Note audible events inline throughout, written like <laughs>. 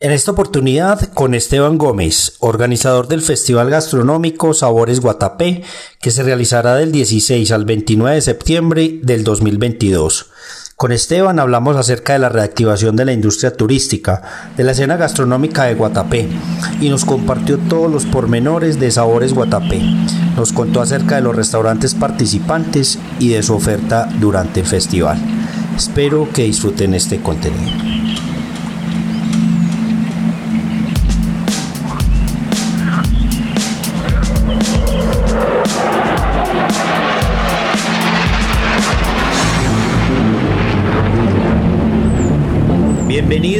En esta oportunidad con Esteban Gómez, organizador del Festival Gastronómico Sabores Guatapé, que se realizará del 16 al 29 de septiembre del 2022. Con Esteban hablamos acerca de la reactivación de la industria turística, de la escena gastronómica de Guatapé, y nos compartió todos los pormenores de Sabores Guatapé. Nos contó acerca de los restaurantes participantes y de su oferta durante el festival. Espero que disfruten este contenido.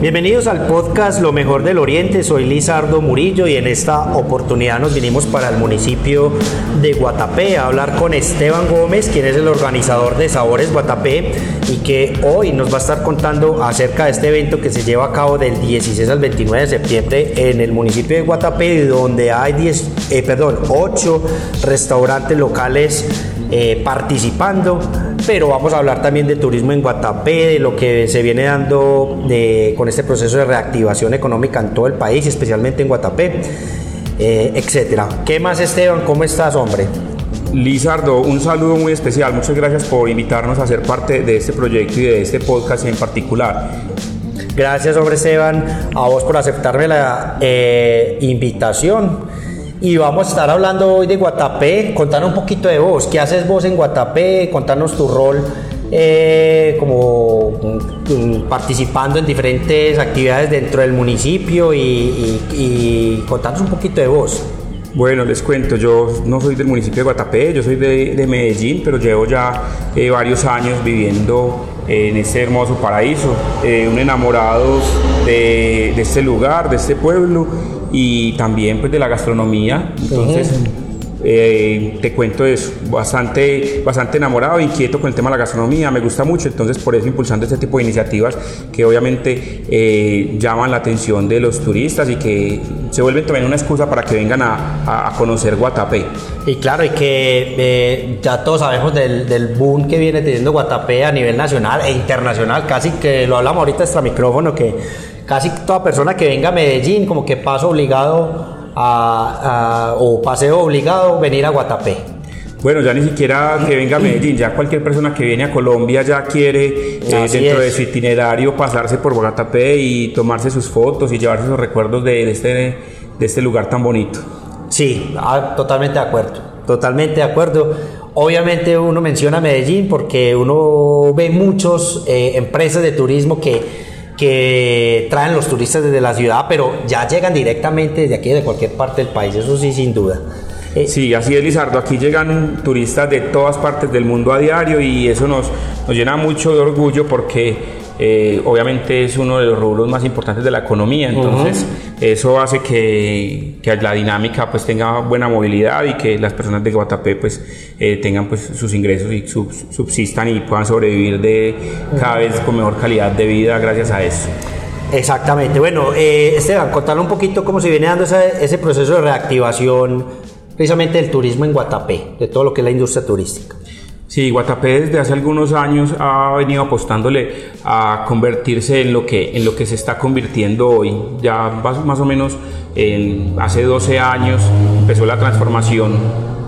Bienvenidos al podcast Lo mejor del Oriente, soy Lizardo Murillo y en esta oportunidad nos vinimos para el municipio de Guatapé a hablar con Esteban Gómez, quien es el organizador de Sabores Guatapé y que hoy nos va a estar contando acerca de este evento que se lleva a cabo del 16 al 29 de septiembre en el municipio de Guatapé, donde hay 10, eh, perdón, 8 restaurantes locales eh, participando, pero vamos a hablar también de turismo en Guatapé, de lo que se viene dando con este proceso de reactivación económica en todo el país, especialmente en Guatapé, eh, etcétera. ¿Qué más Esteban? ¿Cómo estás, hombre? Lizardo, un saludo muy especial. Muchas gracias por invitarnos a ser parte de este proyecto y de este podcast en particular. Gracias, hombre Esteban, a vos por aceptarme la eh, invitación. Y vamos a estar hablando hoy de Guatapé. Contanos un poquito de vos. ¿Qué haces vos en Guatapé? Contanos tu rol eh, como mm, participando en diferentes actividades dentro del municipio y, y, contanos un poquito de vos. Bueno, les cuento, yo no soy del municipio de Guatapé, yo soy de, Medellín, pero llevo ya eh, varios años viviendo en este hermoso paraíso, eh, un enamorado de este lugar, de este pueblo y también pues de la gastronomía. Entonces, eh, te cuento eso, bastante, bastante enamorado, inquieto con el tema de la gastronomía, me gusta mucho, entonces por eso impulsando este tipo de iniciativas que obviamente eh, llaman la atención de los turistas y que se vuelven también una excusa para que vengan a, a, conocer Guatapé. Y claro, y que eh, ya todos sabemos del, del, boom que viene teniendo Guatapé a nivel nacional e internacional, casi que lo hablamos ahorita extra micrófono, que casi toda persona que venga a Medellín, como que paso obligado a, o paseo obligado, venir a Guatapé. Bueno, ya ni siquiera que venga a <clears throat> Medellín, ya cualquier persona que viene a Colombia ya quiere eh, dentro de su itinerario pasarse por Guatapé y tomarse sus fotos y llevarse sus recuerdos de, este, de este lugar tan bonito. Sí, ah, totalmente de acuerdo, totalmente de acuerdo. Obviamente uno menciona Medellín porque uno ve muchas eh, empresas de turismo que que traen los turistas desde la ciudad, pero ya llegan directamente desde aquí, de cualquier parte del país, eso sí, sin duda. Eh, sí, así es, Lizardo. Aquí llegan turistas de todas partes del mundo a diario y eso nos, nos llena mucho de orgullo porque eh, obviamente es uno de los rubros más importantes de la economía, entonces eso hace que, que, la dinámica pues tenga buena movilidad y que las personas de Guatapé pues eh, tengan pues sus ingresos y subsistan y puedan sobrevivir de cada vez con mejor calidad de vida gracias a eso. Exactamente, bueno eh, Esteban, contarle un poquito cómo se viene dando ese, ese proceso de reactivación precisamente del turismo en Guatapé, de todo lo que es la industria turística. Sí, Guatapé desde hace algunos años ha venido apostándole a convertirse en lo que, en lo que se está convirtiendo hoy. Ya más o menos hace 12 años empezó la transformación,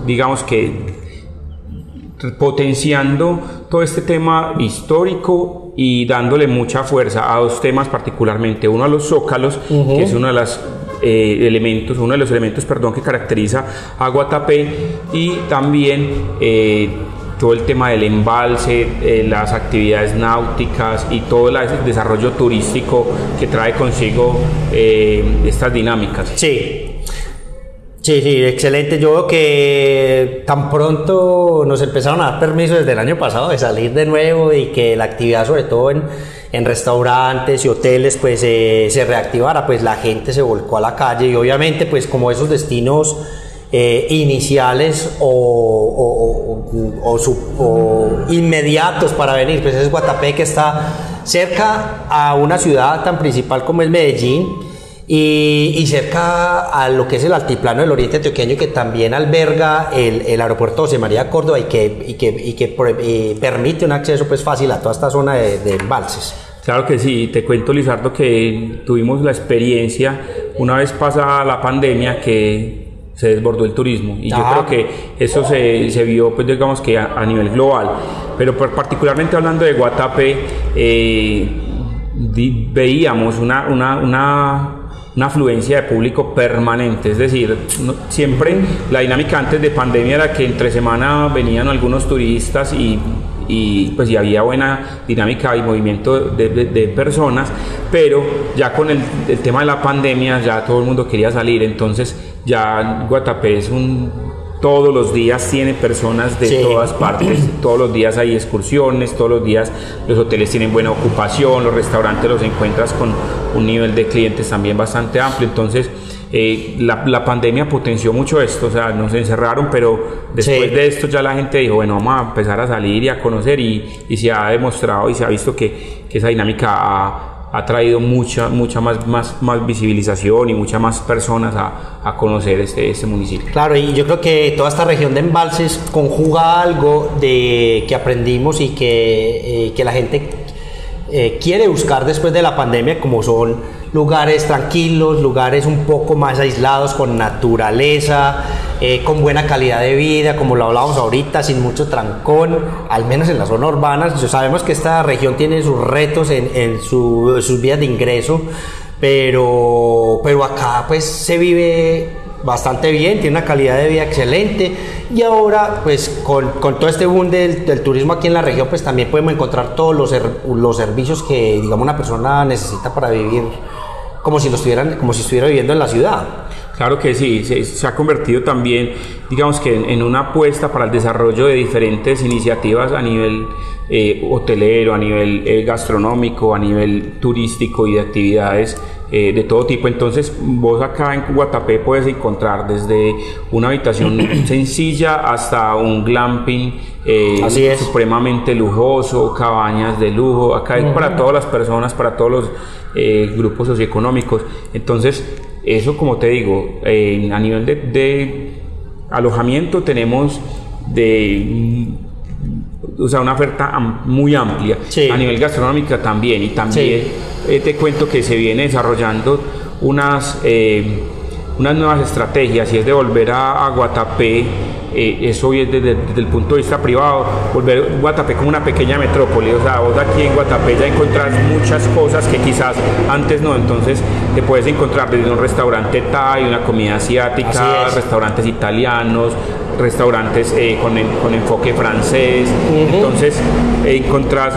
digamos que potenciando todo este tema histórico y dándole mucha fuerza a dos temas particularmente, uno a los zócalos, que es uno de los eh, elementos, uno de los elementos, perdón, que caracteriza a Guatapé y también eh, todo el tema del embalse, eh, las actividades náuticas y todo el desarrollo turístico que trae consigo eh, estas dinámicas. Sí. Sí, sí, excelente. Yo veo que tan pronto nos empezaron a dar permiso desde el año pasado de salir de nuevo y que la actividad, sobre todo en, restaurantes y hoteles pues eh, se reactivara, pues la gente se volcó a la calle y obviamente pues como esos destinos eh, iniciales o, o, inmediatos para venir, pues es Guatapé que está cerca a una ciudad tan principal como es Medellín y, cerca a lo que es el altiplano del oriente antioqueño que también alberga el, el aeropuerto José María Córdoba y que, y que, y que permite un acceso pues fácil a toda esta zona de, de embalses. Claro que sí, te cuento Lizardo que tuvimos la experiencia una vez pasada la pandemia que se desbordó el turismo. Y yo creo que eso se, se, vio pues digamos que a, nivel global. Pero particularmente hablando de Guatapé eh, veíamos una, una, una una afluencia de público permanente, es decir, siempre la dinámica antes de pandemia era que entre semana venían algunos turistas y, y pues y había buena dinámica y movimiento de, de, personas, pero ya con el, tema de la pandemia ya todo el mundo quería salir, entonces ya Guatapé es un todos los días tiene personas de todas partes, <clears throat> todos los días hay excursiones, todos los días los hoteles tienen buena ocupación, los restaurantes los encuentras con un nivel de clientes también bastante amplio, entonces eh, la, la, pandemia potenció mucho esto, o sea, nos encerraron, pero después de esto ya la gente dijo, bueno, vamos a empezar a salir y a conocer y, y se ha demostrado y se ha visto que, que esa dinámica ha ha traído mucha, mucha más, más, más visibilización y muchas más personas a, a conocer este, este, municipio. Claro, y yo creo que toda esta región de embalses conjuga algo de que aprendimos y que, eh, que la gente eh, quiere buscar después de la pandemia, como son lugares tranquilos, lugares un poco más aislados, con naturaleza, eh, con buena calidad de vida, como lo hablábamos ahorita, sin mucho trancón, al menos en la zona urbana. Sabemos que esta región tiene sus retos en, en sus vías de ingreso, pero, pero acá pues se vive bastante bien, tiene una calidad de vida excelente y ahora pues con, con todo este boom del, turismo aquí en la región pues también podemos encontrar todos los, los servicios que digamos una persona necesita para vivir como si, lo estuvieran, como si estuviera viviendo en la ciudad. Claro que sí, se, ha convertido también, digamos que en, una apuesta para el desarrollo de diferentes iniciativas a nivel eh, hotelero, a nivel eh, gastronómico, a nivel turístico y de actividades eh, de todo tipo. Entonces, vos acá en Guatapé puedes encontrar desde una habitación <clears throat> sencilla hasta un glamping supremamente lujoso, cabañas de lujo. Acá es para todas las personas, para todos los grupos socioeconómicos. Entonces, eso, como te digo, a nivel de, alojamiento tenemos de o sea, una oferta muy amplia. A nivel gastronómico también. Y también eh, te cuento que se viene desarrollando unas, eh, unas nuevas estrategias y es de volver a, a Guatapé eh, eso es desde, el punto de vista privado, volver Guatapé como una pequeña metrópoli, o sea, vos aquí en Guatapé ya encontrás muchas cosas que quizás antes no, entonces te puedes encontrar desde un restaurante Thai, una comida asiática, restaurantes italianos, restaurantes eh, con, con, enfoque francés, entonces eh, encontrás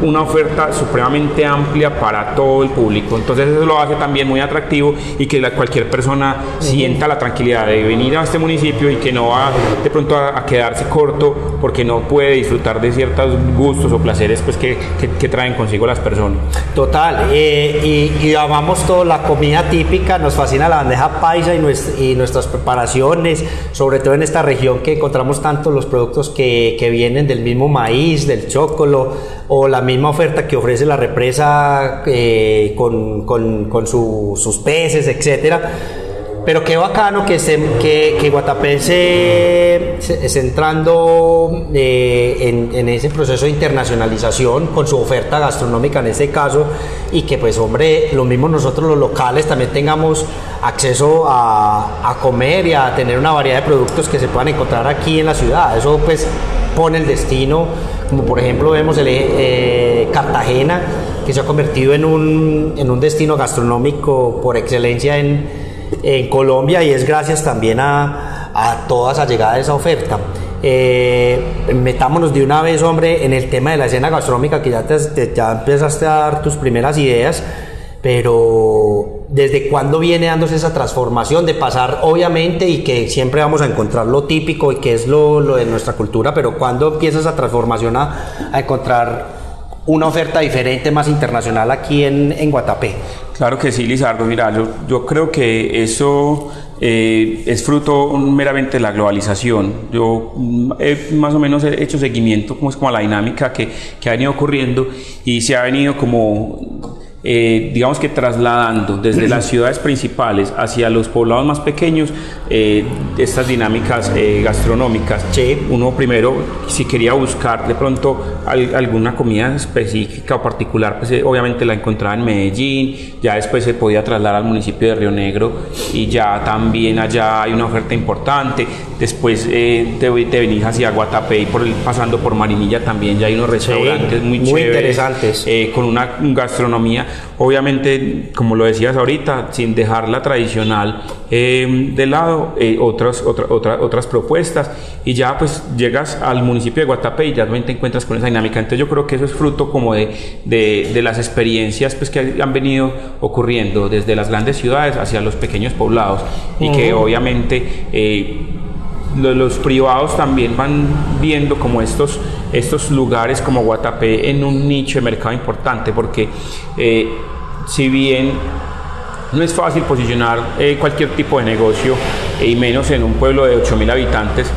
una oferta supremamente amplia para todo el público, entonces eso lo hace también muy atractivo y que la, cualquier persona sienta la tranquilidad de venir a este municipio y que no va de pronto a, quedarse corto porque no puede disfrutar de ciertos gustos o placeres pues que, que, traen consigo las personas. Total, eh, y, y, amamos toda la comida típica, nos fascina la bandeja paisa y, y, nuestras preparaciones, sobre todo en esta región que encontramos tanto los productos que, vienen del mismo maíz, del chocolo o la misma oferta que ofrece la represa eh, con sus peces, etcétera pero qué bacano que, se, que, que Guatapé se, se, entrando eh, en, en, ese proceso de internacionalización con su oferta gastronómica en este caso y que pues hombre, lo mismo nosotros los locales también tengamos acceso a, a comer y a tener una variedad de productos que se puedan encontrar aquí en la ciudad. Eso pues pone el destino, como por ejemplo vemos el eh, Cartagena, que se ha convertido en un, en un destino gastronómico por excelencia en en Colombia y es gracias también a, a toda esa llegada de esa oferta. Eh, metámonos de una vez, hombre, en el tema de la escena gastronómica, que ya, te, ya empezaste a dar tus primeras ideas, pero ¿desde cuándo viene dándose esa transformación de pasar, obviamente, y que siempre vamos a encontrar lo típico y que es lo, lo de nuestra cultura, pero cuándo empieza esa transformación a, a encontrar una oferta diferente, más internacional aquí en, en Guatapé. Claro que sí, Lizardo. Mira, yo, creo que eso eh, es fruto meramente de la globalización. Yo mm, he más o menos he hecho seguimiento como es como a la dinámica que, que ha venido ocurriendo y se ha venido como eh, digamos que trasladando desde las <clears throat> ciudades principales hacia los poblados más pequeños eh, estas dinámicas eh, gastronómicas. Uno primero, si quería buscar de pronto alguna comida específica o particular, pues obviamente la encontraba en Medellín, ya después se podía trasladar al municipio de Río Negro y ya también allá hay una oferta importante. Después de, de, venir hacia Guatapé y por pasando por Marinilla también ya hay unos restaurantes muy, muy interesantes con una gastronomía Obviamente, como lo decías ahorita, sin dejar la tradicional eh, de lado, eh, otras, otras propuestas. Y ya pues llegas al municipio de Guatapé y ya te encuentras con esa dinámica. Entonces yo creo que eso es fruto como de, de, las experiencias pues que han venido ocurriendo desde las grandes ciudades hacia los pequeños poblados. Y que obviamente... Eh, los privados también van viendo como estos, estos lugares como Guatapé en un nicho de mercado importante, porque eh, si bien no es fácil posicionar eh, cualquier tipo de negocio, y menos en un pueblo de 8.000 habitantes,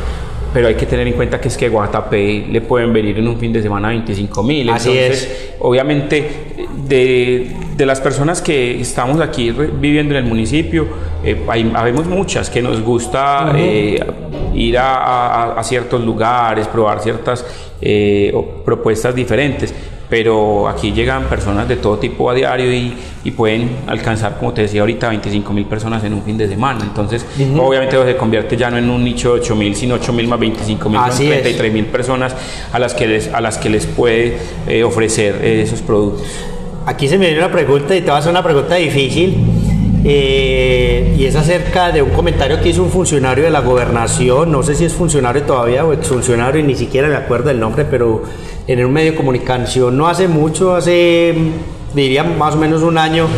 pero hay que tener en cuenta que es que Guatapé le pueden venir en un fin de semana 25 mil. Entonces, obviamente, de, de, las personas que estamos aquí viviendo en el municipio, eh, hay, habemos muchas que nos gusta eh, ir a, a, ciertos lugares, probar ciertas eh, propuestas diferentes pero aquí llegan personas de todo tipo a diario y, y pueden alcanzar, como te decía ahorita, 25 mil personas en un fin de semana. Entonces, obviamente se convierte ya no en un nicho de 8 mil, sino 8 mil más 25 mil, 33 mil personas a las que les, a las que les puede eh, ofrecer eh, esos productos. Aquí se me viene una pregunta y te va a hacer una pregunta difícil. Eh, y es acerca de un comentario que hizo un funcionario de la gobernación, no sé si es funcionario todavía o exfuncionario y ni siquiera me acuerdo del nombre, pero en un medio de comunicación no hace mucho, hace diría más o menos un año,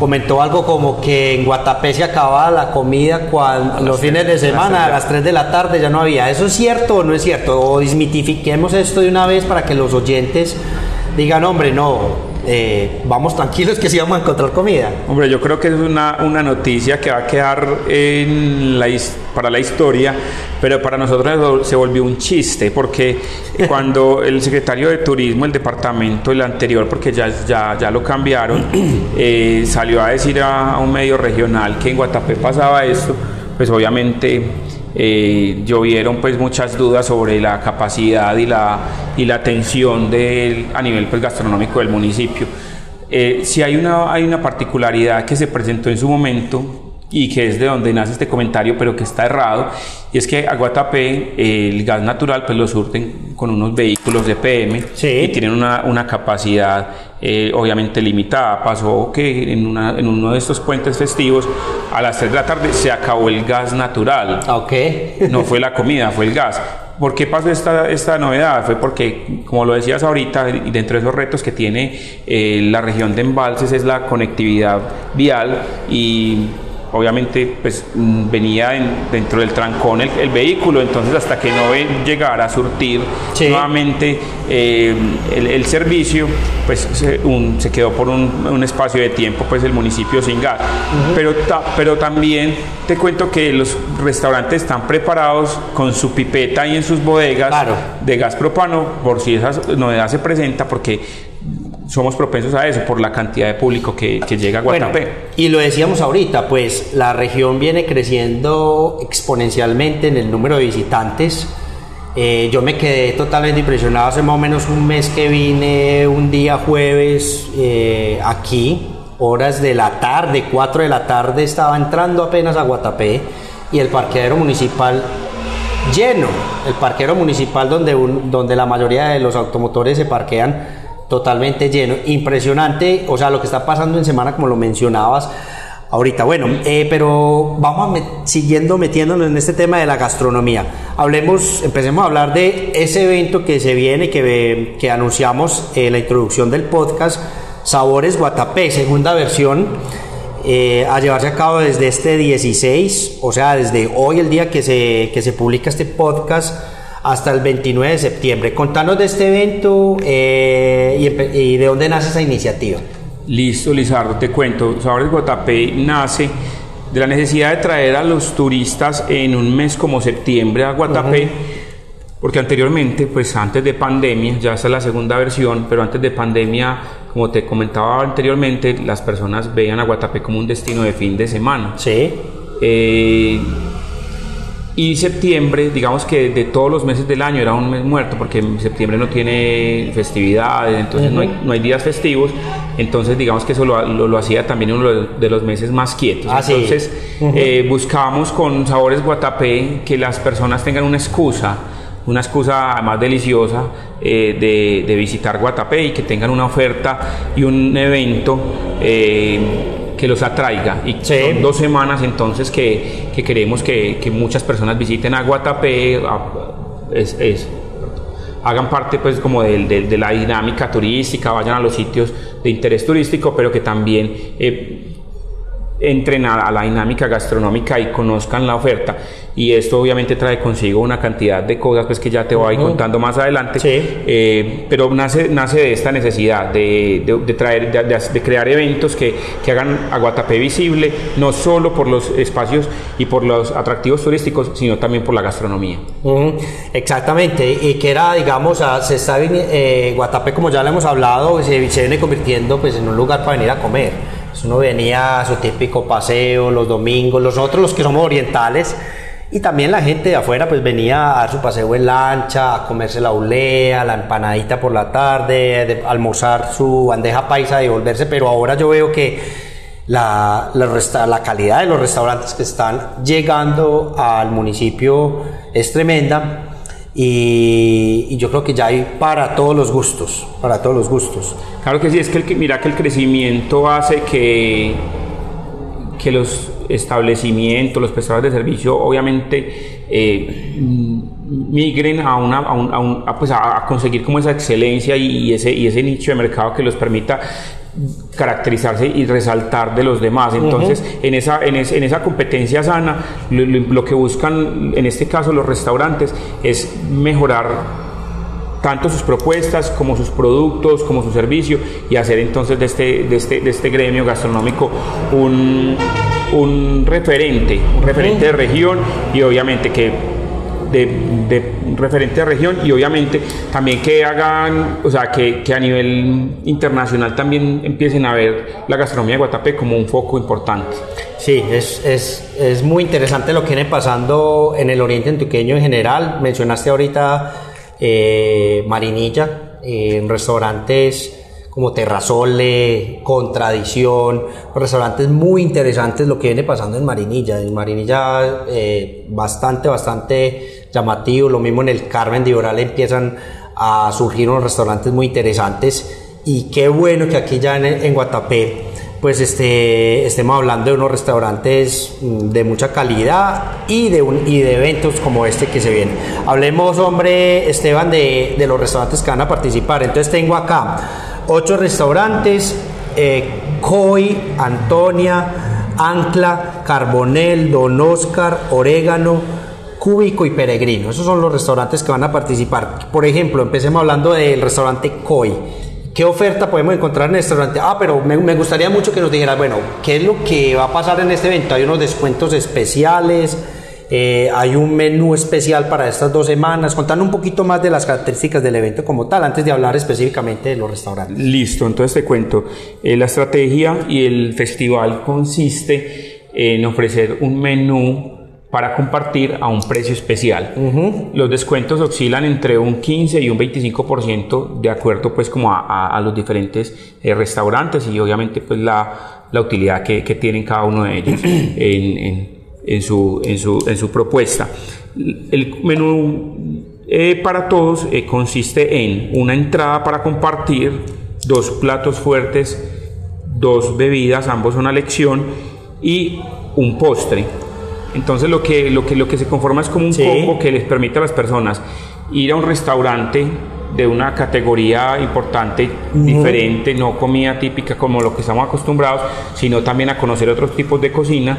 comentó algo como que en Guatapé se acababa la comida cuando los fines de semana, a las 3 de la tarde ya no había. ¿Eso es cierto o no es cierto? O desmitifiquemos esto de una vez para que los oyentes digan, hombre, no, eh, vamos tranquilos que sí vamos a encontrar comida. Hombre, yo creo que es una, una noticia que va a quedar en la, para la historia, pero para nosotros se volvió un chiste, porque <laughs> cuando el secretario de Turismo, el departamento, el anterior, porque ya, ya, ya lo cambiaron, <clears throat> eh, salió a decir a, a un medio regional que en Guatapé pasaba esto, pues obviamente eh, llovieron pues muchas dudas sobre la capacidad y la, y la atención del, a nivel pues, gastronómico del municipio. Eh, si hay una, hay una particularidad que se presentó en su momento y que es de donde nace este comentario, pero que está errado, y es que a Guatapé el gas natural pues lo surten con unos vehículos de PM y tienen una, una capacidad eh, obviamente limitada. Pasó que en, una, en, uno de estos puentes festivos a las 3 de la tarde se acabó el gas natural. Okay. no fue la comida, fue el gas. ¿Por qué pasó esta, esta novedad? Fue porque, como lo decías ahorita, dentro de esos retos que tiene eh, la región de embalses es la conectividad vial y obviamente pues mm, venía dentro del trancón el, vehículo, entonces hasta que no llegara a surtir nuevamente eh, el, servicio, pues se, se quedó por un, espacio de tiempo pues el municipio sin gas. pero, pero también te cuento que los restaurantes están preparados con su pipeta y en sus bodegas de gas propano por si esa novedad se presenta, porque somos propensos a eso por la cantidad de público que, llega a Guatapé. y lo decíamos ahorita, pues la región viene creciendo exponencialmente en el número de visitantes. Eh, yo me quedé totalmente impresionado hace más o menos un mes que vine un día jueves eh, aquí, horas de la tarde, 4 de la tarde, estaba entrando apenas a Guatapé y el parqueadero municipal lleno, el parqueadero municipal donde, donde la mayoría de los automotores se parquean totalmente lleno. Impresionante, o sea, lo que está pasando en semana, como lo mencionabas ahorita. Bueno, eh, pero vamos siguiendo metiéndonos en este tema de la gastronomía. Hablemos, empecemos a hablar de ese evento que se viene, que, que anunciamos en la introducción del podcast, Sabores Guatapé, segunda versión. Eh, a llevarse a cabo desde este 16, o sea, desde hoy, el día que se, que se publica este podcast, hasta el 29 de septiembre. Contanos de este evento eh, y, y de dónde nace esa iniciativa. Listo, Lizardo, te cuento. Sabores Guatapé nace de la necesidad de traer a los turistas en un mes como septiembre a Guatapé, porque anteriormente, pues antes de pandemia, ya esta es la segunda versión, pero antes de pandemia, como te comentaba anteriormente, las personas veían a Guatapé como un destino de fin de semana. Sí. Eh, y septiembre, digamos que de todos los meses del año era un mes muerto, porque septiembre no tiene festividades, entonces no, hay, no, hay, días festivos, entonces digamos que eso lo, lo, lo hacía también uno de los meses más quietos. Ah, entonces sí. uh -huh. eh, buscábamos con sabores guatapé que las personas tengan una excusa una excusa más deliciosa eh, de, de, visitar Guatapé y que tengan una oferta y un evento eh, que los atraiga. Y sí. son dos semanas entonces que, que queremos que, que, muchas personas visiten a Guatapé. A, es, es, hagan parte pues como de, de, de, la dinámica turística, vayan a los sitios de interés turístico, pero que también eh, entren a, a, la dinámica gastronómica y conozcan la oferta y esto obviamente trae consigo una cantidad de cosas pues que ya te voy uh -huh. contando más adelante sí. eh, pero nace, nace de esta necesidad de, de, de traer de, de, crear eventos que, que, hagan a Guatapé visible no solo por los espacios y por los atractivos turísticos sino también por la gastronomía uh -huh. exactamente y que era digamos se está eh, Guatapé como ya le hemos hablado se, se viene convirtiendo pues en un lugar para venir a comer uno venía a su típico paseo los domingos, los otros, los que somos orientales, y también la gente de afuera pues venía a dar su paseo en lancha, a comerse la ulea, la empanadita por la tarde, de almorzar su bandeja paisa y volverse, pero ahora yo veo que la, la, calidad de los restaurantes que están llegando al municipio es tremenda y, yo creo que ya hay para todos los gustos, para todos los gustos. Claro que sí, es que el, mira que el crecimiento hace que, que los establecimientos, los prestadores de servicio, obviamente eh, migren a, una, a, un, a, un, pues a, conseguir como esa excelencia y, ese, y ese nicho de mercado que los permita caracterizarse y resaltar de los demás. Entonces, uh -huh. en, esa, en, es, en, esa competencia sana, lo, lo, lo, que buscan, en este caso los restaurantes, es mejorar tanto sus propuestas como sus productos, como su servicio, y hacer entonces de este, de este, de este gremio gastronómico un, un referente, un referente de región y obviamente que de, de, referente a región y obviamente también que hagan, o sea, que, que, a nivel internacional también empiecen a ver la gastronomía de Guatapé como un foco importante. Sí, es, es, es muy interesante lo que viene pasando en el oriente antioqueño en general. Mencionaste ahorita eh, Marinilla, eh, en restaurantes como Terrazole, Contradición, restaurantes muy interesantes lo que viene pasando en Marinilla. En Marinilla eh, bastante, bastante llamativo, lo mismo en el Carmen de Oral empiezan a surgir unos restaurantes muy interesantes y qué bueno que aquí ya en, Guatapé pues este, estemos hablando de unos restaurantes mm, de mucha calidad y de, un, y de eventos como este que se viene. Hablemos, hombre, Esteban, de, de los restaurantes que van a participar. Entonces tengo acá ocho restaurantes, eh, Coy, Antonia, Ancla, Carbonel, Don Oscar, Orégano, Cúbico y Peregrino. Esos son los restaurantes que van a participar. Por ejemplo, empecemos hablando del restaurante Coy. ¿Qué oferta podemos encontrar en este restaurante? Ah, pero me, me, gustaría mucho que nos dijeras, bueno, ¿qué es lo que va a pasar en este evento? ¿Hay unos descuentos especiales? Eh, ¿Hay un menú especial para estas dos semanas? Contando un poquito más de las características del evento como tal, antes de hablar específicamente de los restaurantes. Listo, entonces te cuento. Eh, la estrategia y el festival consiste en ofrecer un menú para compartir a un precio especial. Uh -huh. Los descuentos oscilan entre un 15 y un 25% de acuerdo pues como a, a, a los diferentes eh, restaurantes y obviamente pues la, la utilidad que, que, tienen cada uno de ellos <clears throat> en, en, en, su, en, su, en su propuesta. El menú eh, para todos eh, consiste en una entrada para compartir, dos platos fuertes, dos bebidas, ambos una lección y un postre. Entonces lo que, lo que, lo que se conforma es como un sí. combo que les permite a las personas ir a un restaurante de una categoría importante, uh -huh. diferente, no comida típica como lo que estamos acostumbrados, sino también a conocer otros tipos de cocina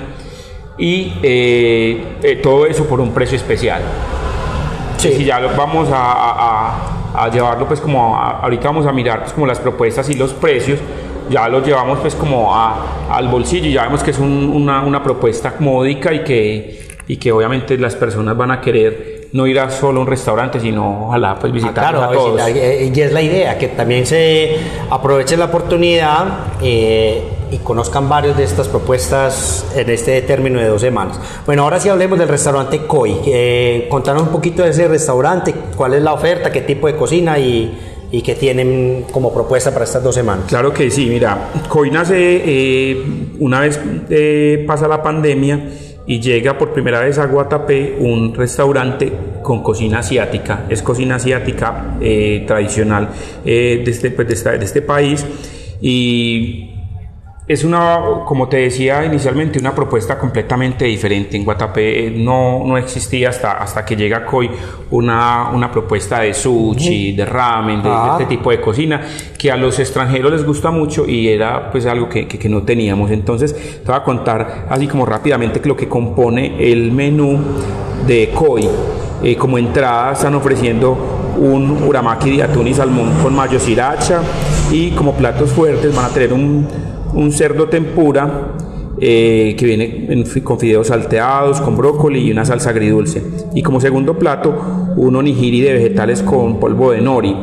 y eh, eh, todo eso por un precio especial. Y si ya lo vamos a, llevarlo, pues como ahorita vamos a mirar pues como las propuestas y los precios, ya lo llevamos pues como al bolsillo y ya vemos que es una, una, propuesta módica y que, y que obviamente las personas van a querer no ir a solo un restaurante, sino ojalá pues visitar ah, a todos. Eh, y es la idea, que también se aproveche la oportunidad eh, y conozcan varios de estas propuestas en este término de dos semanas. Bueno, ahora sí hablemos del restaurante COI. Eh, contanos un poquito de ese restaurante, cuál es la oferta, qué tipo de cocina y, y qué tienen como propuesta para estas dos semanas. Claro que sí, mira, COI nace eh, una vez pasa la pandemia y llega por primera vez a Guatapé un restaurante con cocina asiática. Es cocina asiática eh, tradicional eh, de, este, pues, de, este país y es una, como te decía inicialmente, una propuesta completamente diferente. En Guatapé eh, no, no existía hasta, hasta que llega COI una, una propuesta de sushi, de ramen, de, ah. este tipo de cocina, que a los extranjeros les gusta mucho y era pues algo que, que, no teníamos. Entonces te voy a contar así como rápidamente lo que compone el menú de COI. Eh, como entrada están ofreciendo un uramaki de atún y salmón con mayo sriracha y como platos fuertes van a tener un un cerdo tempura eh, que viene con fideos salteados, con brócoli y una salsa agridulce. Y como segundo plato, un onigiri de vegetales con polvo de nori.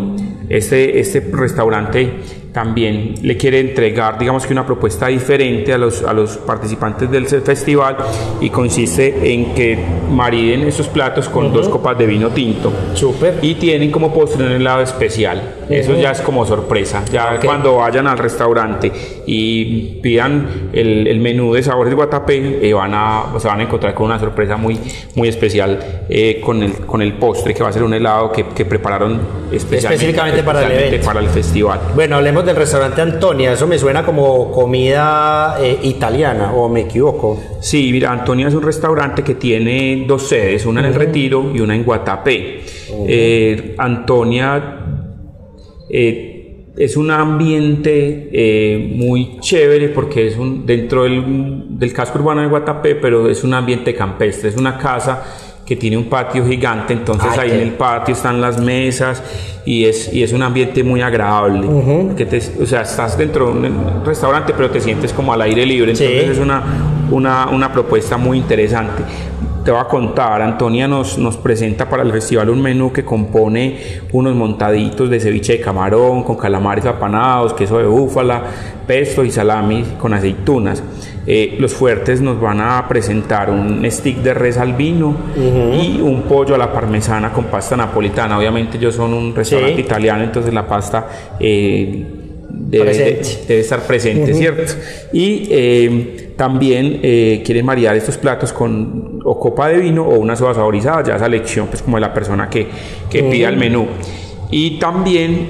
Este, este restaurante también le quiere entregar, digamos que una propuesta diferente a los, a los participantes del festival y consiste en que mariden esos platos con dos copas de vino tinto. Súper. Y tienen como postre un helado especial. Eso ya es como sorpresa. Ya cuando vayan al restaurante y pidan el, el menú de sabores Guatapé, eh, van a, se van a encontrar con una sorpresa muy, muy especial eh, con, el, con el postre, que va a ser un helado que, que prepararon específicamente, para, el para el festival. Bueno, hablemos del restaurante Antonia, eso me suena como comida eh, italiana, o me equivoco. Sí, mira, Antonia es un restaurante que tiene dos sedes, una en el Retiro y una en Guatapé. Eh, Antonia eh, es un ambiente muy chévere porque es un, dentro del, del casco urbano de Guatapé, pero es un ambiente campestre, es una casa que tiene un patio gigante, entonces ahí en el patio están las mesas y es, y es un ambiente muy agradable. que te, o sea, estás dentro de un restaurante, pero te sientes como al aire libre, entonces es una, una, una propuesta muy interesante te voy a contar, Antonia nos, nos presenta para el festival un menú que compone unos montaditos de ceviche de camarón, con calamares apanados, queso de búfala, pesto y salami con aceitunas. Eh, los fuertes nos van a presentar un stick de res al vino y un pollo a la parmesana con pasta napolitana. Obviamente ellos son un restaurante italiano, entonces la pasta... Eh, debe, estar presente, ¿cierto? Y eh, también quieren marear estos platos con o copa de vino o una soda saborizada, ya esa elección pues como de la persona que, que pida el menú. Y también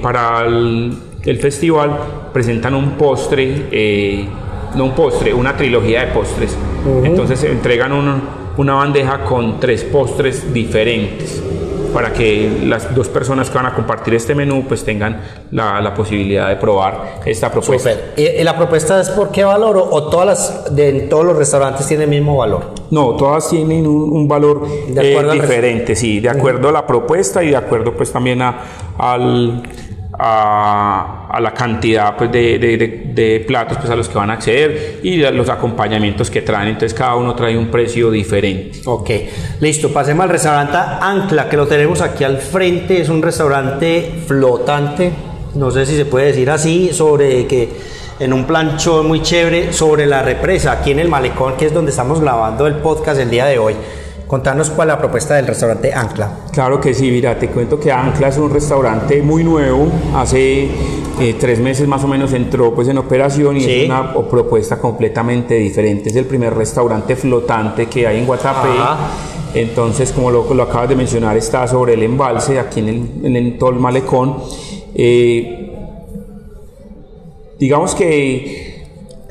para el, festival presentan un postre, no un postre, una trilogía de postres. Entonces entregan una bandeja con tres postres diferentes para que las dos personas que van a compartir este menú pues tengan la, la posibilidad de probar esta propuesta. ¿Y la propuesta es por qué valor o, todas las de todos los restaurantes tienen el mismo valor? No, todas tienen un, valor eh, diferente, sí, de acuerdo a la propuesta y de acuerdo pues también a, al a, la cantidad pues, de, de, platos pues, a los que van a acceder y los acompañamientos que traen. Entonces cada uno trae un precio diferente. Ok, listo. Pasemos al restaurante Ancla, que lo tenemos aquí al frente. Es un restaurante flotante, no sé si se puede decir así, sobre que en un planchón muy chévere sobre la represa, aquí en el malecón, que es donde estamos grabando el podcast el día de hoy. Contanos cuál es la propuesta del restaurante Ancla. Claro que sí, mira, te cuento que Ancla es un restaurante muy nuevo, hace eh, tres meses más o menos entró pues en operación y es una propuesta completamente diferente. Es el primer restaurante flotante que hay en Guatapé. Entonces, como lo, lo, acabas de mencionar, está sobre el embalse, aquí en el, en todo el malecón. Eh, digamos que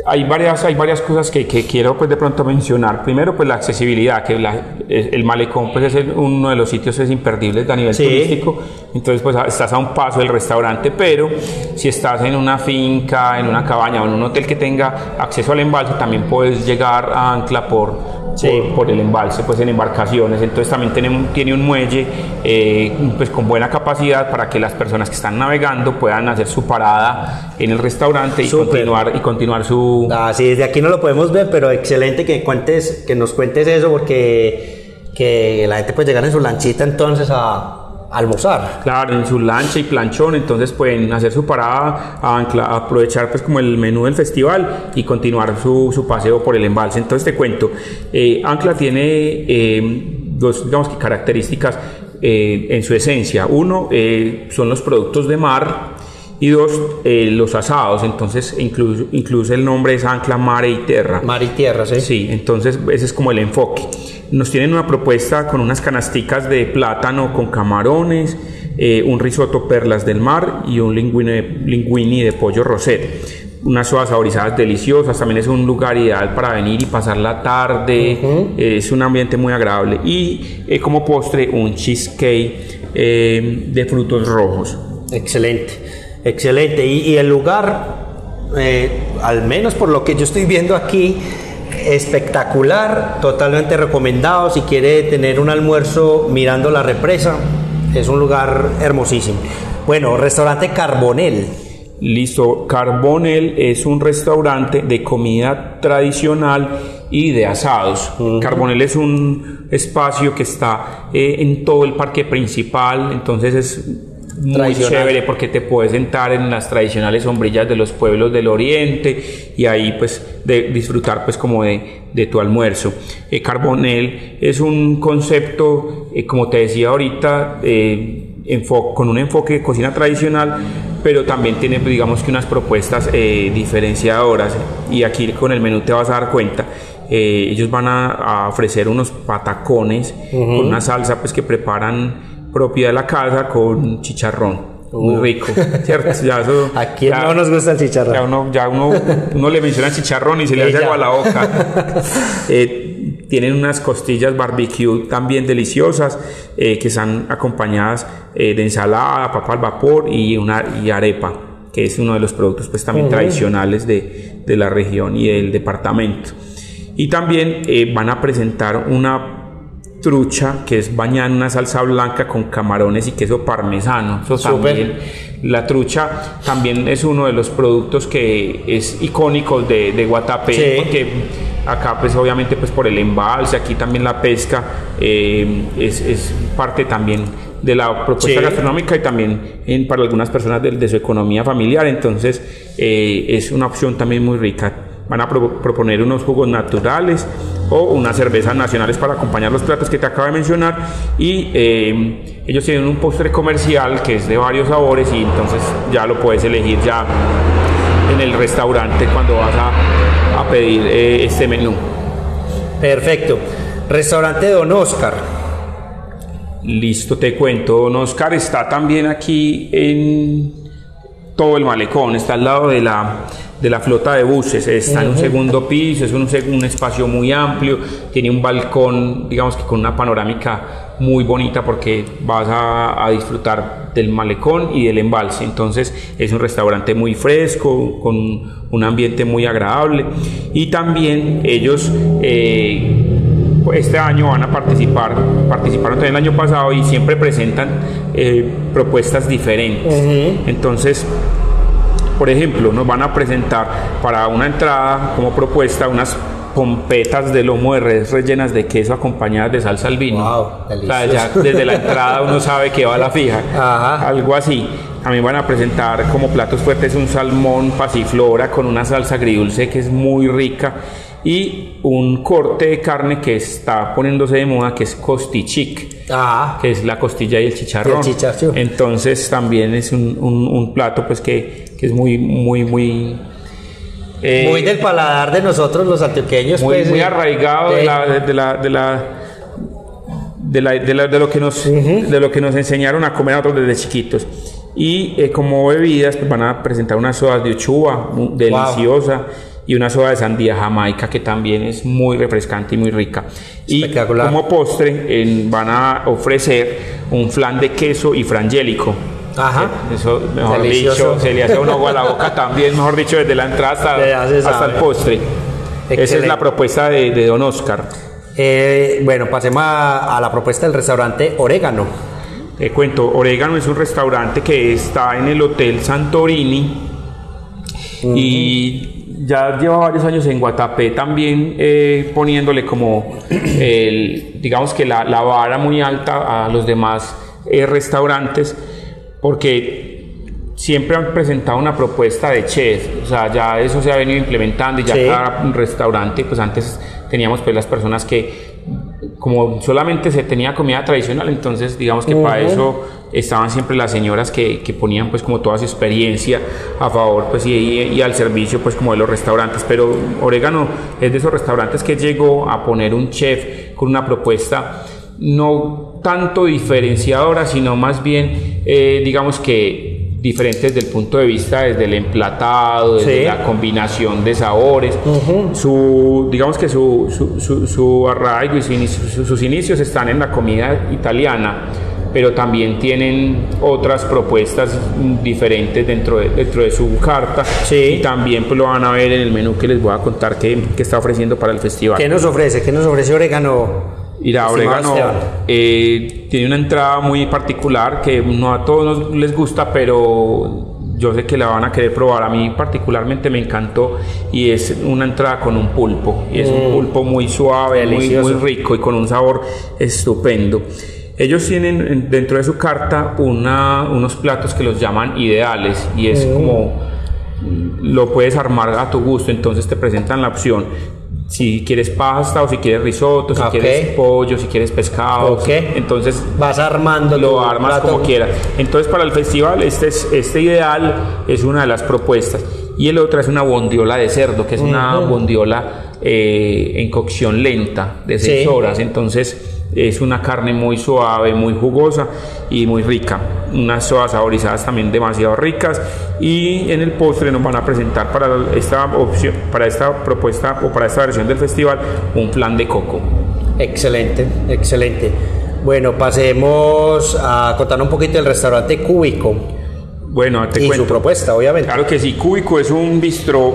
hay varias, hay varias cosas que, que, quiero pues de pronto mencionar. Primero, pues la accesibilidad, que el malecón pues es uno de los sitios es imperdibles a nivel turístico. Entonces, pues estás a un paso del restaurante, pero si estás en una finca, en una cabaña o en un hotel que tenga acceso al embalse, también puedes llegar a Ancla por por, el embalse, pues en embarcaciones. Entonces también tiene, tiene un muelle eh, pues con buena capacidad para que las personas que están navegando puedan hacer su parada en el restaurante y continuar y continuar su. Ah, sí, desde aquí no lo podemos ver, pero excelente que cuentes, que nos cuentes eso porque que la gente puede llegar en su lanchita entonces a almorzar. Claro, en su lancha y planchón, entonces pueden hacer su parada, aprovechar pues como el menú del festival y continuar su, su paseo por el embalse. Entonces te cuento, eh, Ancla tiene eh, dos, digamos que características eh, en su esencia. Uno son los productos de mar y dos, los asados, entonces incluso, incluso el nombre es Ancla Mare y Tierra. Mar y Tierra, sí. Sí, entonces ese es como el enfoque. Nos tienen una propuesta con unas canasticas de plátano con camarones, eh, un risotto perlas del mar y un linguini, de pollo roset. Unas sodas saborizadas deliciosas, también es un lugar ideal para venir y pasar la tarde, es un ambiente muy agradable. Y eh, como postre un cheesecake eh, de frutos rojos. Excelente, excelente. Y, el lugar, al menos por lo que yo estoy viendo aquí, espectacular, totalmente recomendado si quiere tener un almuerzo mirando la represa. Es un lugar hermosísimo. Bueno, restaurante Carbonel. Listo, Carbonel es un restaurante de comida tradicional y de asados. Carbonel es un espacio que está eh, en todo el parque principal, entonces es muy chévere porque te puedes sentar en las tradicionales sombrillas de los pueblos del oriente y ahí pues de disfrutar pues como de, de tu almuerzo. Eh, Carbonel es un concepto, eh, como te decía ahorita, eh, con un enfoque de cocina tradicional, pero también tiene digamos que unas propuestas eh, diferenciadoras y aquí con el menú te vas a dar cuenta. ellos van a, ofrecer unos patacones con una salsa pues que preparan propia de la casa con chicharrón. Muy rico, ¿cierto? Ya <laughs> Aquí no nos gusta el chicharrón. Ya uno, ya uno, uno le menciona chicharrón y se le hace agua a la boca. <laughs> Eh, tienen unas costillas barbecue también deliciosas eh, que están acompañadas eh, de ensalada, papa al vapor y, una, y arepa, que es uno de los productos pues también tradicionales de, de, la región y del departamento. Y también van a presentar una trucha que es bañada en una salsa blanca con camarones y queso parmesano. Eso también, la trucha también es uno de los productos que es icónico de, de Guatapé, porque acá pues obviamente pues por el embalse, aquí también la pesca eh, es, parte también de la propuesta gastronómica y también en, para algunas personas de, su economía familiar, entonces eh, es una opción también muy rica. Van a proponer unos jugos naturales, o unas cervezas nacionales para acompañar los platos que te acabo de mencionar y eh, ellos tienen un postre comercial que es de varios sabores y entonces ya lo puedes elegir ya en el restaurante cuando vas a, pedir eh, este menú. Perfecto. Restaurante Don Oscar. Listo, te cuento. Don Oscar está también aquí en todo el malecón, está al lado de la de la flota de buses. Está en un segundo piso, es un, un, espacio muy amplio, tiene un balcón, digamos que con una panorámica muy bonita porque vas a, disfrutar del malecón y del embalse. Entonces es un restaurante muy fresco, con un ambiente muy agradable. Y también ellos... Eh, este año van a participar, participaron también el año pasado y siempre presentan eh, propuestas diferentes. Entonces, por ejemplo, nos van a presentar para una entrada como propuesta unas pompetas de lomo de res rellenas de queso acompañadas de salsa al vino. Wow, desde la entrada uno sabe que va a la fija. Algo así. También van a presentar como platos fuertes un salmón pasiflora con una salsa agridulce que es muy rica y un corte de carne que está poniéndose de moda que es costichic, que es la costilla y el chicharrón. Entonces también es un, un, plato pues que, que, es muy, muy, muy... Eh, muy del paladar de nosotros los antioqueños. Muy, pues, muy arraigado de, la, de, la, de, la, de, la, de, la, de, lo que nos, de lo que nos enseñaron a comer nosotros desde chiquitos. Y eh, como bebidas pues van a presentar unas sodas de uchuva deliciosa y una soda de sandía jamaica que también es muy refrescante y muy rica. Y como postre van a ofrecer un flan de queso y frangélico. Ajá. Eso, mejor dicho, se le hace un agua a la boca también, mejor dicho, desde la entrada hasta, el postre. Esa es la propuesta de, Don Oscar. Eh, bueno, pasemos a, a la propuesta del restaurante Orégano. Te cuento, Orégano es un restaurante que está en el Hotel Santorini y ya lleva varios años en Guatapé también eh, poniéndole como, el, digamos que la, la vara muy alta a los demás eh, restaurantes porque siempre han presentado una propuesta de chef, o sea, ya eso se ha venido implementando y ya Sí. cada restaurante, pues antes teníamos pues las personas que como solamente se tenía comida tradicional, entonces digamos que para eso estaban siempre las señoras que, que ponían pues como toda su experiencia a favor pues y, y- y al servicio pues como de los restaurantes, pero Orégano es de esos restaurantes que llegó a poner un chef con una propuesta no tanto diferenciadora, sino más bien eh, digamos que diferente desde el punto de vista desde el emplatado, desde Sí. la combinación de sabores, su, digamos que su, su, su- su arraigo y inicio- su- sus inicios están en la comida italiana, pero también tienen otras propuestas diferentes dentro de, dentro de su carta Sí. y también pues, lo van a ver en el menú que les voy a contar que, que está ofreciendo para el festival. ¿Qué nos ofrece? ¿Qué nos ofrece Orégano? Orégano Esteban? eh, tiene una entrada muy particular que no a todos nos- les gusta, pero yo sé que la van a querer probar. A mí particularmente me encantó y es una entrada con un pulpo. Y es un pulpo muy suave, muy, Mm. Muy rico y con un sabor estupendo. Ellos tienen en- dentro de su carta una- unos platos que los llaman ideales y es Mm. como lo puedes armar a tu gusto, entonces te presentan la opción si quieres pasta o si quieres risotto, si Ok. quieres pollo, si quieres pescado, entonces Vas armando lo armas plato. como quieras. Entonces para el festival este, es, este ideal es una de las propuestas y el otro es una bondiola de cerdo, que es una bondiola eh, en cocción lenta de 6 Sí. horas, entonces es una carne muy suave, muy jugosa y muy rica. Unas sodas saborizadas también demasiado ricas. Y en el postre nos van a presentar para esta opción, para esta propuesta o para esta versión del festival, un plan de coco. Excelente, excelente. Bueno, pasemos a contar un poquito del restaurante Cúbico Bueno, te y cuento. su propuesta, obviamente. Claro que sí, Cúbico es un bistro,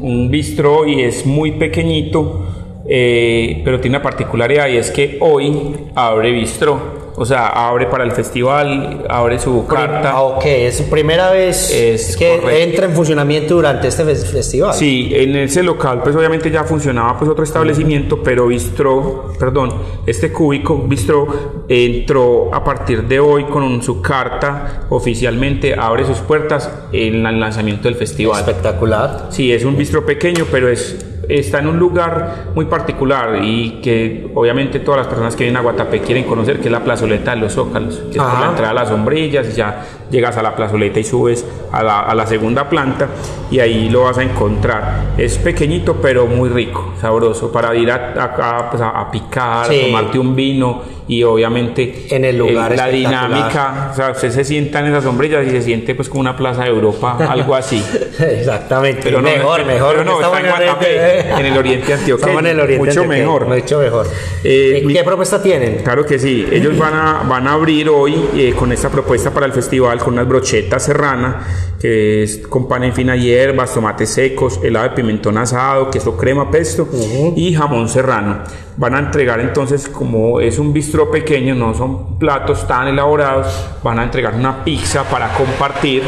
un bistro y es muy pequeñito, eh, pero tiene una particularidad y es que hoy abre bistro, o sea, abre para el festival, abre su carta. Ah, ok, es su primera vez Es que correcto. entra en funcionamiento durante este fes- festival. Sí, en ese local pues obviamente ya funcionaba pues otro establecimiento, pero Bistro, perdón, este cúbico Bistro entró a partir de hoy con su carta oficialmente abre sus puertas en el lanzamiento del festival. Espectacular. Sí, es un bistro pequeño, pero es, está en un lugar muy particular y que obviamente todas las personas que vienen a Guatapé quieren conocer, que es la plazoleta de los Zócalos, que es por la entrada a las sombrillas y ya llegas a la plazoleta y subes a la, a la segunda planta y ahí lo vas a encontrar. Es pequeñito, pero muy rico, sabroso, para ir a, a- a, pues, picar, Sí. a tomarte un vino y obviamente En el lugar la espectacular. dinámica, o sea, usted se sienta en esas sombrillas y se siente pues como una plaza de Europa, <laughs> algo así. Exactamente. Pero no, mejor, pero- mejor. pero no, estamos está en Guatapé, en el oriente antioqueño. Estamos en el oriente Mucho antioqueño, mejor. Mucho mejor. Eh, ¿Y mi- ¿Qué propuesta tienen? Claro que sí, ellos van a, van a abrir hoy eh, con esta propuesta para el festival con unas brochetas serrana, que es con pan en fina hierbas, tomates secos, helado de pimentón asado, queso crema, pesto y jamón serrano. Van a entregar entonces, como es un bistro pequeño, no son platos tan elaborados, van a entregar una pizza para compartir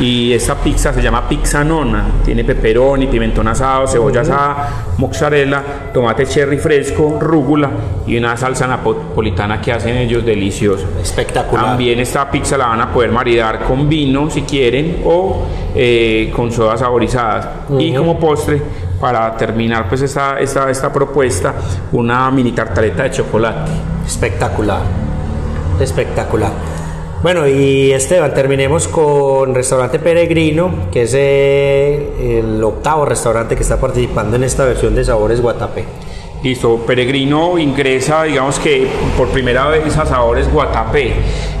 y esta pizza se llama pizza nona. Tiene pepperoni, pimentón asado, cebolla asada, mozzarella, tomate cherry fresco, rúgula y una salsa napolitana que hacen ellos deliciosa. Espectacular. También esta pizza la van a poder maridar con vino si quieren o eh, con sodas saborizadas. Y como postre, para terminar pues esta, esta, esta propuesta, una mini tartaleta de chocolate. Espectacular. Espectacular. Bueno, y Esteban, terminemos con Restaurante Peregrino, que es eh, el octavo restaurante que está participando en esta versión de Sabores Guatapé. Listo, Peregrino ingresa, digamos que por primera vez a Sabores Guatapé.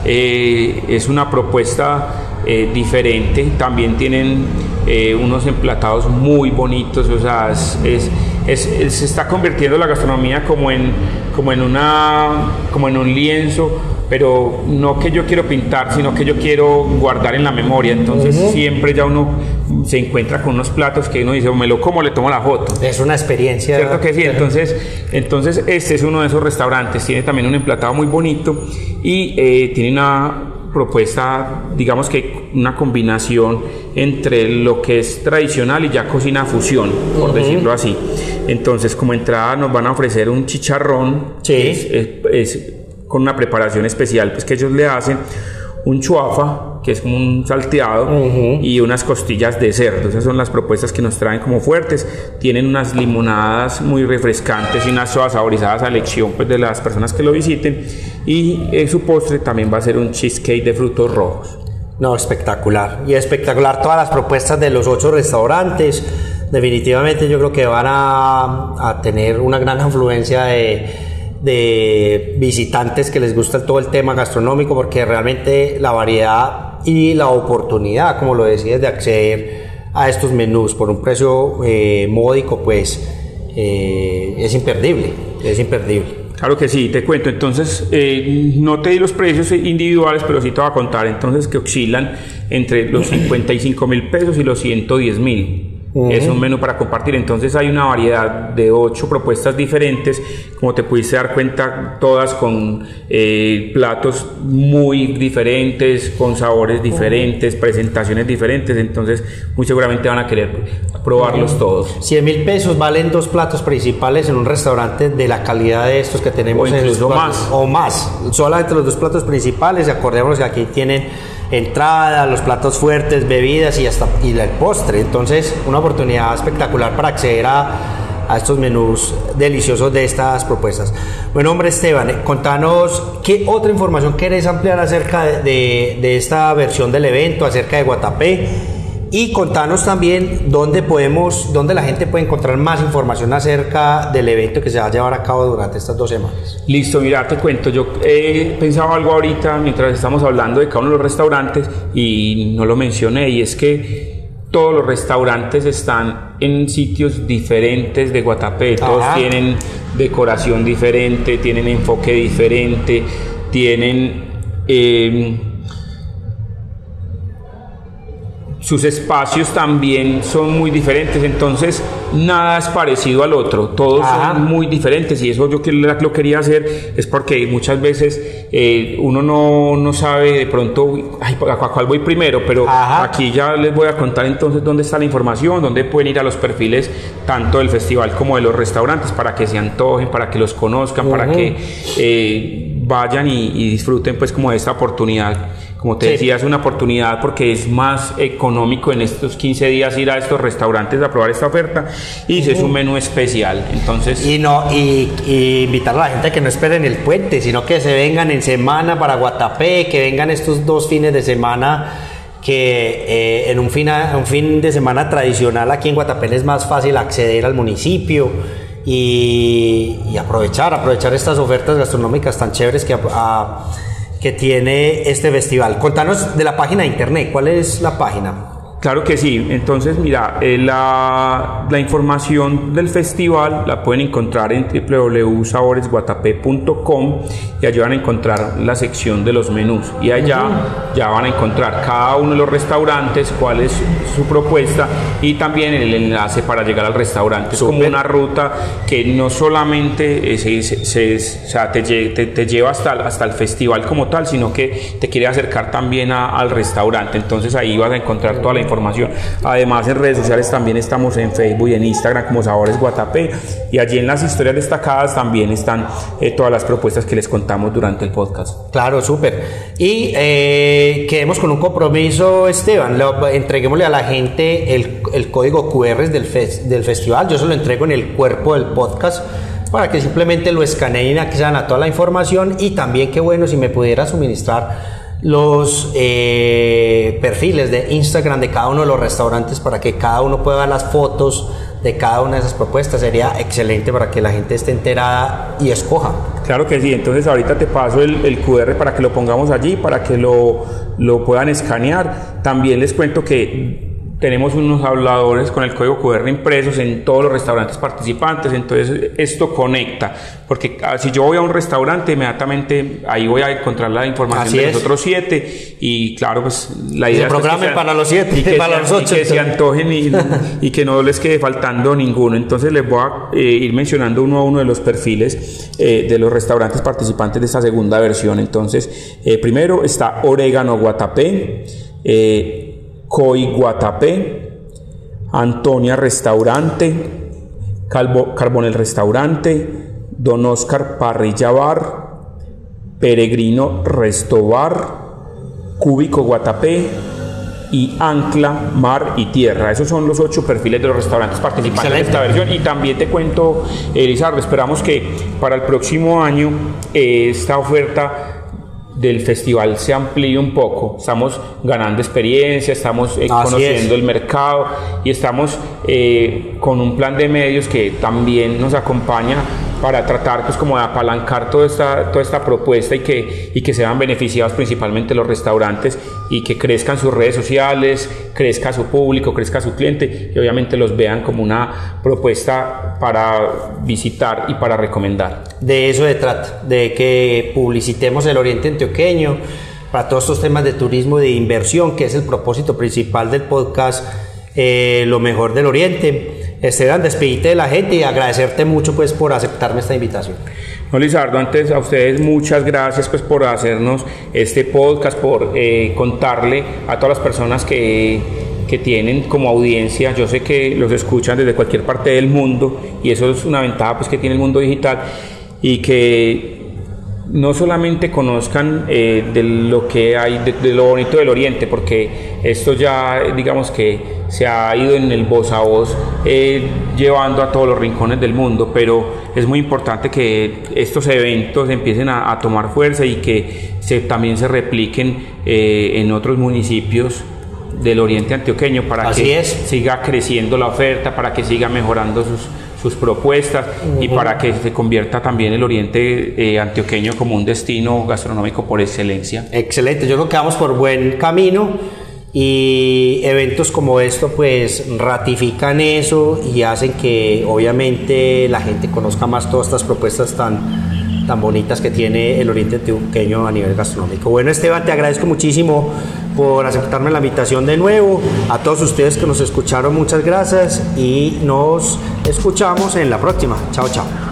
Eh, es una propuesta eh, diferente, también tienen eh, unos emplatados muy bonitos, o sea, es, es- es- es- se está convirtiendo la gastronomía como en, como en, una, como en un lienzo, pero no que yo quiero pintar, sino que yo quiero guardar en la memoria. Entonces siempre ya uno se encuentra con unos platos que uno dice, me lo como, le tomo la foto. Es una experiencia. Cierto que sí, entonces, entonces este es uno de esos restaurantes, tiene también un emplatado muy bonito y eh, tiene una propuesta, digamos que una combinación entre lo que es tradicional y ya cocina fusión, por decirlo así. Entonces, como entrada nos van a ofrecer un chicharrón, Sí. es, es- es con una preparación especial pues, que ellos le hacen, un chuafa, que es como un salteado, y unas costillas de cerdo. Esas son las propuestas que nos traen como fuertes. Tienen unas limonadas muy refrescantes y unas sodas saborizadas a elección pues, de las personas que lo visiten. Y eh, su postre también va a ser un cheesecake de frutos rojos. No, espectacular. Y espectacular todas las propuestas de los ocho restaurantes. Definitivamente yo creo que van a, a tener una gran afluencia de, de visitantes que les gusta todo el tema gastronómico porque realmente la variedad y la oportunidad, como lo decías, de acceder a estos menús por un precio eh, módico, pues eh, es imperdible, es imperdible. Claro que sí, te cuento. Entonces, eh, no te di los precios individuales, pero sí te voy a contar. Entonces, que oscilan entre los 55 mil pesos y los 110 mil. Es un menú para compartir. Entonces, hay una variedad de ocho propuestas diferentes. Como te pudiste dar cuenta, todas con eh, platos muy diferentes, con sabores diferentes, presentaciones diferentes. Entonces, muy seguramente van a querer probarlos todos. 100 mil pesos valen dos platos principales en un restaurante de la calidad de estos que tenemos O en incluso los- más. o más solamente los dos platos principales acordémonos que aquí tienen entrada los platos fuertes bebidas y hasta y el postre. Entonces una oportunidad espectacular para acceder a, a estos menús deliciosos de estas propuestas. Bueno hombre Esteban eh, contanos qué otra información querés ampliar acerca de, de- de esta versión del evento acerca de Guatapé y contanos también dónde podemos, dónde la gente puede encontrar más información acerca del evento que se va a llevar a cabo durante estas dos semanas. Listo, mira, te cuento. Yo he pensado algo ahorita mientras estamos hablando de cada uno de los restaurantes y no lo mencioné, y es que todos los restaurantes están en sitios diferentes de Guatapé. Todos Ajá. tienen decoración diferente, tienen enfoque diferente, tienen. eh, sus espacios también son muy diferentes, entonces nada es parecido al otro, todos Ajá. son muy diferentes y eso yo que lo quería hacer es porque muchas veces eh, uno no, no sabe de pronto ay, a cuál voy primero, pero Ajá. aquí ya les voy a contar entonces dónde está la información, dónde pueden ir a los perfiles tanto del festival como de los restaurantes para que se antojen, para que los conozcan, para que eh, vayan y, y disfruten pues como de esta oportunidad. Como te Sí. decía, es una oportunidad porque es más económico en estos 15 días ir a estos restaurantes a probar esta oferta y es un menú especial. Entonces, Y no, y, y invitar a la gente a que no esperen el puente, sino que se vengan en semana para Guatapé, que vengan estos dos fines de semana que eh, en un fin, un fin de semana tradicional aquí en Guatapé es más fácil acceder al municipio y, aprovechar, aprovechar estas ofertas gastronómicas tan chéveres que, a- que tiene este festival. Contanos de la página de internet, ¿cuál es la página? Claro que sí. Entonces, mira, eh, la, la información del festival la pueden encontrar en www.saboresguatapé.com y allí van a encontrar la sección de los menús. Y allá ya van a encontrar cada uno de los restaurantes, cuál es su, su propuesta y también el enlace para llegar al restaurante. Es como una ruta que no solamente eh, se, se- se- o sea, te, te- te lleva hasta, el- hasta el festival como tal, sino que te quiere acercar también a- al restaurante. Entonces ahí vas a encontrar toda la información. Además en redes sociales también estamos en Facebook y en Instagram como Sabores Guatapé y allí en las historias destacadas también están eh, todas las propuestas que les contamos durante el podcast. Claro, súper. Y eh, quedemos con un compromiso, Esteban. Lo- entreguémosle a la gente el, código QR del festival. Yo se lo entrego en el cuerpo del podcast para que simplemente lo escaneen y accedan a toda la información. Y también, qué bueno, si me pudiera suministrar los eh, perfiles de Instagram de cada uno de los restaurantes para que cada uno pueda ver las fotos de cada una de esas propuestas. Sería excelente para que la gente esté enterada y escoja. Claro que sí, entonces ahorita te paso el, el QR para que lo pongamos allí, para que lo, lo puedan escanear. También les cuento que tenemos unos habladores con el código QR impresos en todos los restaurantes participantes, entonces esto conecta, porque ah, si yo voy a un restaurante, inmediatamente ahí voy a encontrar la información de los otros siete y claro, pues la idea es que para los siete y que, <laughs> para los ocho. que se antojen y, que no les quede faltando ninguno. Entonces les voy a eh, ir mencionando uno a uno de los perfiles eh, de los restaurantes participantes de esta segunda versión. Entonces, eh, primero está Orégano Guatapé. Guatapé, Antonia Restaurante, Calvo, Carbonel Restaurante, Don Oscar Parrilla Bar, Peregrino Restobar, Cúbico Guatapé y Ancla, Mar y Tierra. Esos son los ocho perfiles de los restaurantes participantes de esta versión. Y también te cuento, Elizardo, esperamos que para el próximo año eh, esta oferta del festival se amplíe un poco. Estamos ganando experiencia, estamos eh, conociendo el mercado y estamos eh, con un plan de medios que también nos acompaña para tratar pues como de apalancar toda esta, toda esta propuesta y que, y que sean beneficiados principalmente los restaurantes y que crezcan sus redes sociales, crezca su público, crezca su cliente y obviamente los vean como una propuesta para visitar y para recomendar. De eso se trata, de que publicitemos el Oriente Antioqueño para todos estos temas de turismo y de inversión, que es el propósito principal del podcast eh, Lo mejor del Oriente. Esteban, despedite de la gente y agradecerte mucho pues por aceptarme esta invitación. No, Lizardo, antes a ustedes muchas gracias pues por hacernos este podcast, por eh, contarle a todas las personas que, que tienen como audiencia, yo sé que los escuchan desde cualquier parte del mundo y eso es una ventaja pues que tiene el mundo digital y que no solamente conozcan eh, de lo que hay, de, lo bonito del Oriente, porque esto ya, digamos que se ha ido en el voz a voz, eh, llevando a todos los rincones del mundo, pero es muy importante que estos eventos empiecen a, tomar fuerza y que se, también se repliquen eh, en otros municipios del Oriente Antioqueño para que siga creciendo la oferta, para que siga mejorando sus sus propuestas y para que se convierta también el oriente eh, antioqueño como un destino gastronómico por excelencia. Excelente, yo creo que vamos por buen camino y eventos como esto pues ratifican eso y hacen que obviamente la gente conozca más todas estas propuestas tan, tan bonitas que tiene el oriente antioqueño a nivel gastronómico. Bueno Esteban, te agradezco muchísimo por aceptarme la invitación de nuevo. A todos ustedes que nos escucharon, muchas gracias y nos escuchamos en la próxima. Chao, chao.